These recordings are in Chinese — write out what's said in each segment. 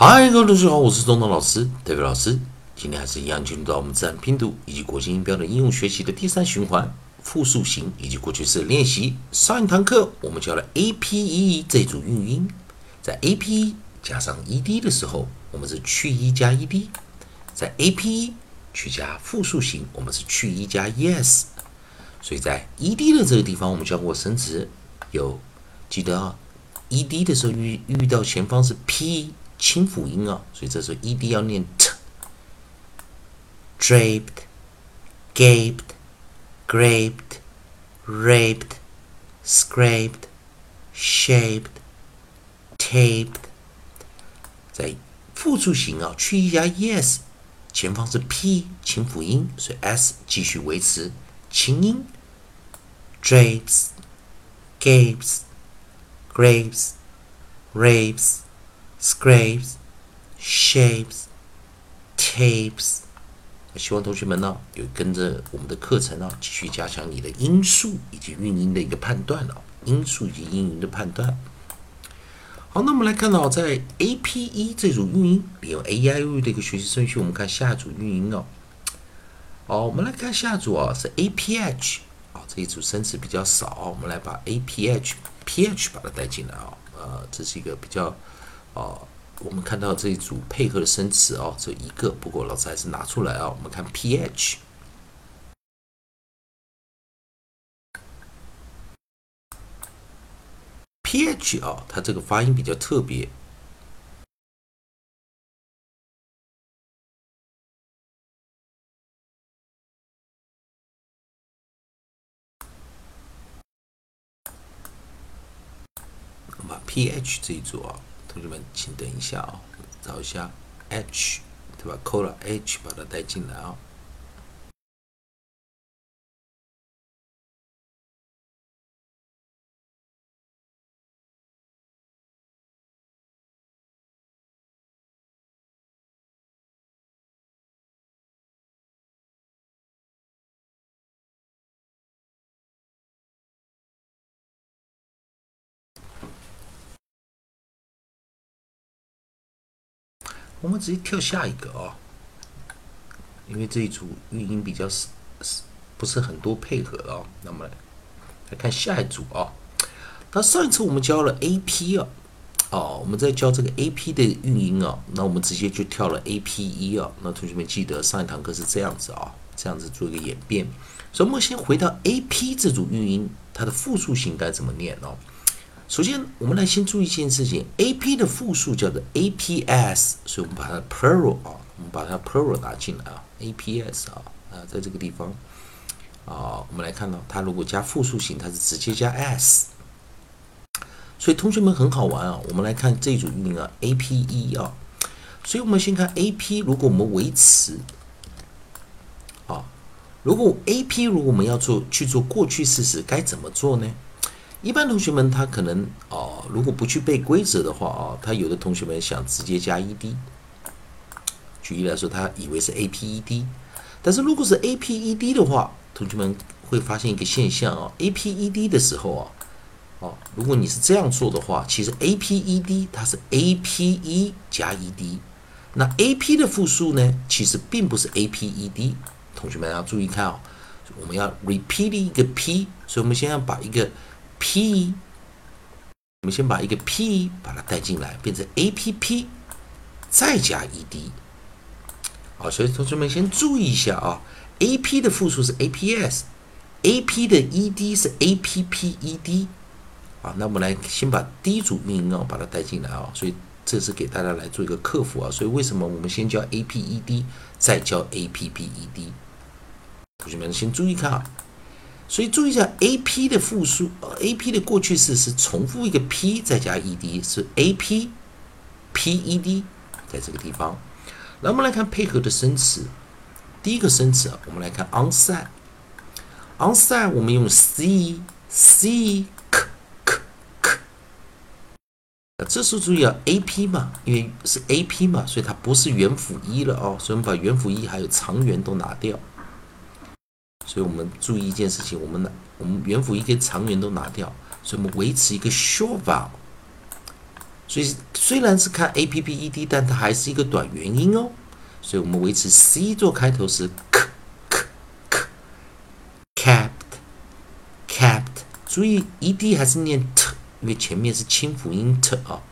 嗨，各位同学好，我是中东老师戴维老师。今天还是一样进入到我们自然拼读以及国际音标的应用学习的第三循环，复数型以及过去式练习。上一堂课我们教了 a p e 这组韵音，在 a p e 加上 e d 的时候，我们是去 e 加 e d；在 a p e 去加复数型，我们是去 e 加 e s。所以在 e d 的这个地方，我们教过生词，有记得啊，e d 的时候遇遇到前方是 p。清辅音啊，所以这时候 ed 要念 t。draped, gaped, graped, raped, scraped, shaped, taped。在复数型啊，去一加 es，前方是 p 清辅音，所以 s 继续维持清音。drapes, gapes, grapes, rapes。Scrapes, shapes, tapes。希望同学们呢有跟着我们的课程啊，继续加强你的音素以及韵音的一个判断哦，音素以及音韵的判断。好，那我们来看到在 A P E 这组韵音，利用 A E I O U 的一个学习顺序，我们看下一组韵音哦。好，我们来看下一组啊，是 A P H 啊，这一组生词比较少，我们来把 A P H P H 把它带进来啊，呃，这是一个比较。啊，我们看到这一组配合的生词哦，这一个，不过老师还是拿出来啊。我们看 ph，ph 啊，它这个发音比较特别。ph 这一组啊。同学们，请等一下啊，找一下 h，对吧？扣了 h，把它带进来啊。我们直接跳下一个啊，因为这一组语音比较是是不是很多配合啊。那么来看下一组啊。那上一次我们教了 A P 啊，哦，我们在教这个 A P 的韵音啊，那我们直接就跳了 A P 一啊。那同学们记得上一堂课是这样子啊，这样子做一个演变。所以我们先回到 A P 这组韵音，它的复数型该怎么念呢？首先，我们来先注意一件事情：A P 的复数叫做 A P S，所以我们把它 plural 啊，我们把它 plural 拿进来啊，A P S 啊啊，在这个地方啊，我们来看到它如果加复数型，它是直接加 S。所以同学们很好玩啊，我们来看这组韵啊，A P E 啊，所以我们先看 A P，如果我们维持啊，如果 A P 如果我们要做去做过去式时，该怎么做呢？一般同学们他可能哦，如果不去背规则的话啊，他有的同学们想直接加 ed。举例来说，他以为是 aped，但是如果是 aped 的话，同学们会发现一个现象啊，aped 的时候啊，哦，如果你是这样做的话，其实 aped 它是 ape 加 ed，那 ap 的复数呢，其实并不是 aped。同学们要注意看哦，我们要 repeat 一个 p，所以我们先要把一个 p，我们先把一个 p 把它带进来，变成 a p p，再加 e d。好，所以同学们先注意一下啊，a p 的复数是 a p s，a p 的 e d 是 a p p e d。啊，那我们来先把第一组韵音啊把它带进来啊，所以这是给大家来做一个克服啊。所以为什么我们先教 a p e d，再教 a p p e d？同学们先注意看啊。所以注意一下，A P 的复数，A P 的过去式是重复一个 P 再加 E D，是 A P P E D，在这个地方。那我们来看配合的生词，第一个生词啊，我们来看 onside，onside 我们用 C C K K K，这时候注意啊，A P 嘛，因为是 A P 嘛，所以它不是元辅一了哦，所以我们把元辅一还有长元都拿掉。所以我们注意一件事情，我们的我们元辅一跟长元都拿掉，所以我们维持一个 short vowel。所以虽然是看 a p p e d，但它还是一个短元音哦。所以我们维持 c 做开头是 k k k，capped capped。注意 e d 还是念 t，因为前面是清辅音 t 啊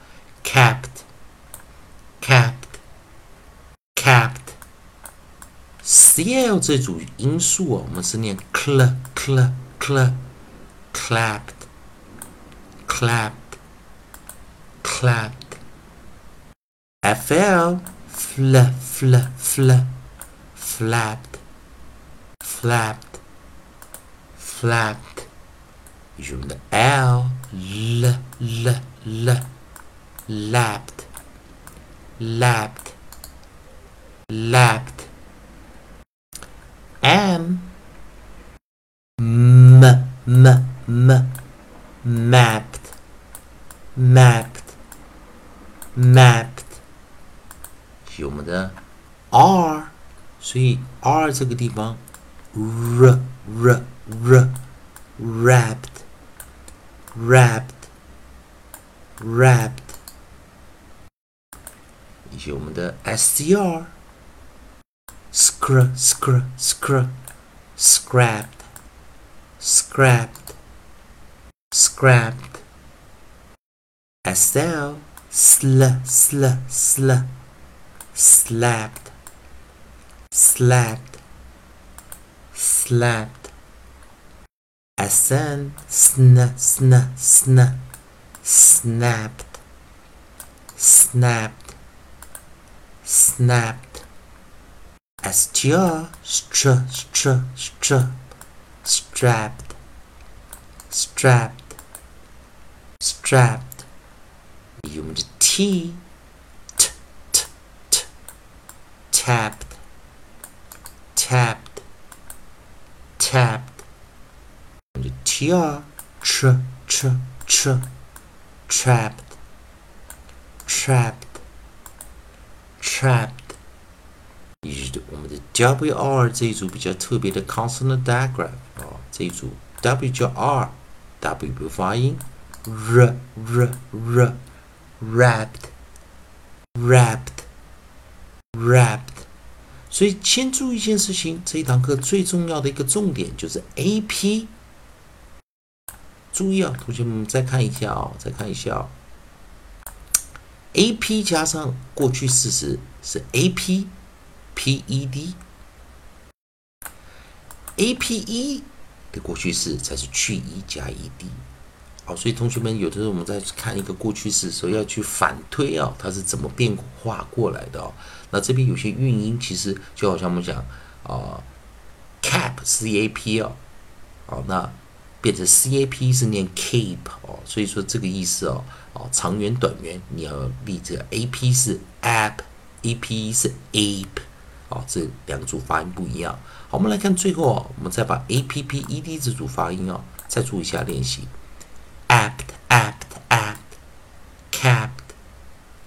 ，capped cap。c l 这组音素啊，我们是念 cl cl cl clapped clapped clapped f l fl fl fl flapped flapped flapped 用的 l l l l lapped lapped lapped m m m m mapped mapped mapped 是我们的 r，所以 r 这个地方 r r r wrapped wrapped wrapped 以及我们的 scr Scr scr scr. Scrapped. Scrapped. Scrapped. Sl sl sl sl. Slapped. Slapped. Slapped. Sn sn sn sn. Snapped. Snapped. Snapped Str, str, str, str, strapped, strapped, strapped. Medium to T, t, t, t, tapped, tapped, tapped. Medium to tr, tr, tr, tr, trapped, trapped, trapped. 我们的 WR 这一组比较特别的 consonant diagram 啊，这一组 W 叫 R，W 不发音，R R R wrapped wrapped wrapped。所以先注意一件事情，这一堂课最重要的一个重点就是 AP。注意啊，同学们再看一下啊，再看一下啊，AP 加上过去式时是 A P p e d，a p e 的过去式才是去 e 加 E D 哦，所以同学们有的时候我们在看一个过去式的时候要去反推啊，它是怎么变化过来的哦。那这边有些韵音其实就好像我们讲啊，cap C A P 哦，好，那变成 C A P 是念 cape 哦，所以说这个意思哦，哦，长元短元你要立这个 A P 是 app，A P 是 ape。哦，这两组发音不一样。好，我们来看最后，我们再把 a p p e d 这组发音哦，再做一下练习。apt apt apt capped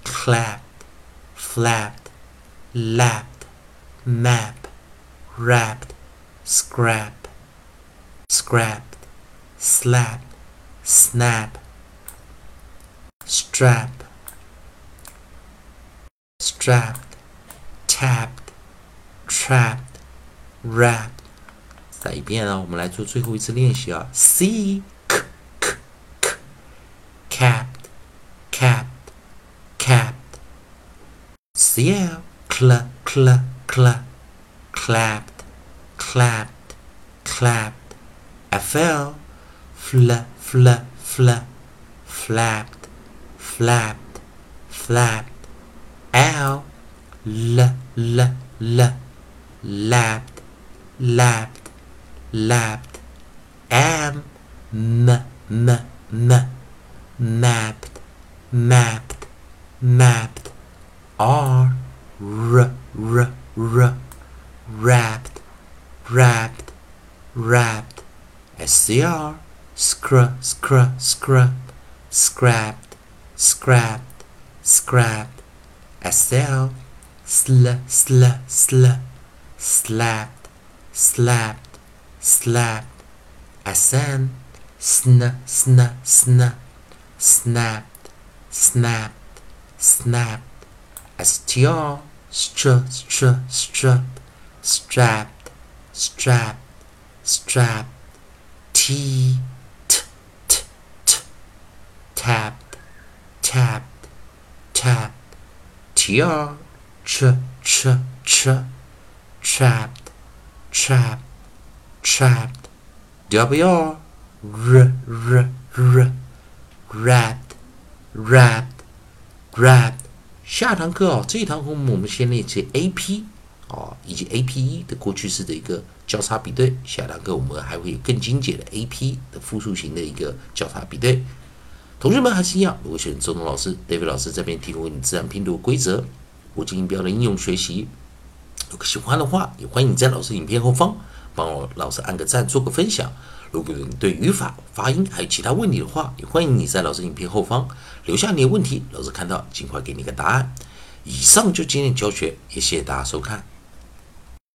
clapped flapped lapped map wrapped scrap scrapped slap snap strap strapped tapped trapped, wrapped。再一遍啊，我们来做最后一次练习啊。C k k k capped, capped, capped. C L cl cl cl clapped, clapped, clapped. F L fl fl fl flapped, flapped, flapped. L l l l lapped, lapped, lapped. Am, m, m, m, mapped, mapped, mapped. R, r, r, r, wrapped, wrapped, wrapped. SCR, scr, scr, scr, scrapped, scrapped, scrapped. SL, sl, sl, sl slapped, slapped, slapped. Sn, sn, sn, sn, snapped, snapped. snapped, str, str, str, strap, strapped, strap, strap, t, t, t, t, tapped, tapped, tapped, tr, ch, ch, ch, trapped, trapped, trapped, w, r, r, r, wrapped, wrapped, wrapped。下堂课哦，这一堂课我们先练习 A P 哦，以及 A P 一的过去式的一个交叉比对。下堂课我们还会有更精简的 A P 的复数型的一个交叉比对。同学们还是一样，如果选周东老师、David 老师这边提供你自然拼读规则、国际音标的应用学习，如果喜欢的话，也欢迎你在老师影片后方帮我老师按个赞，做个分享。如果你对语法、发音还有其他问题的话，也欢迎你在老师影片后方留下你的问题，老师看到尽快给你个答案。以上就今天教学，也谢谢大家收看。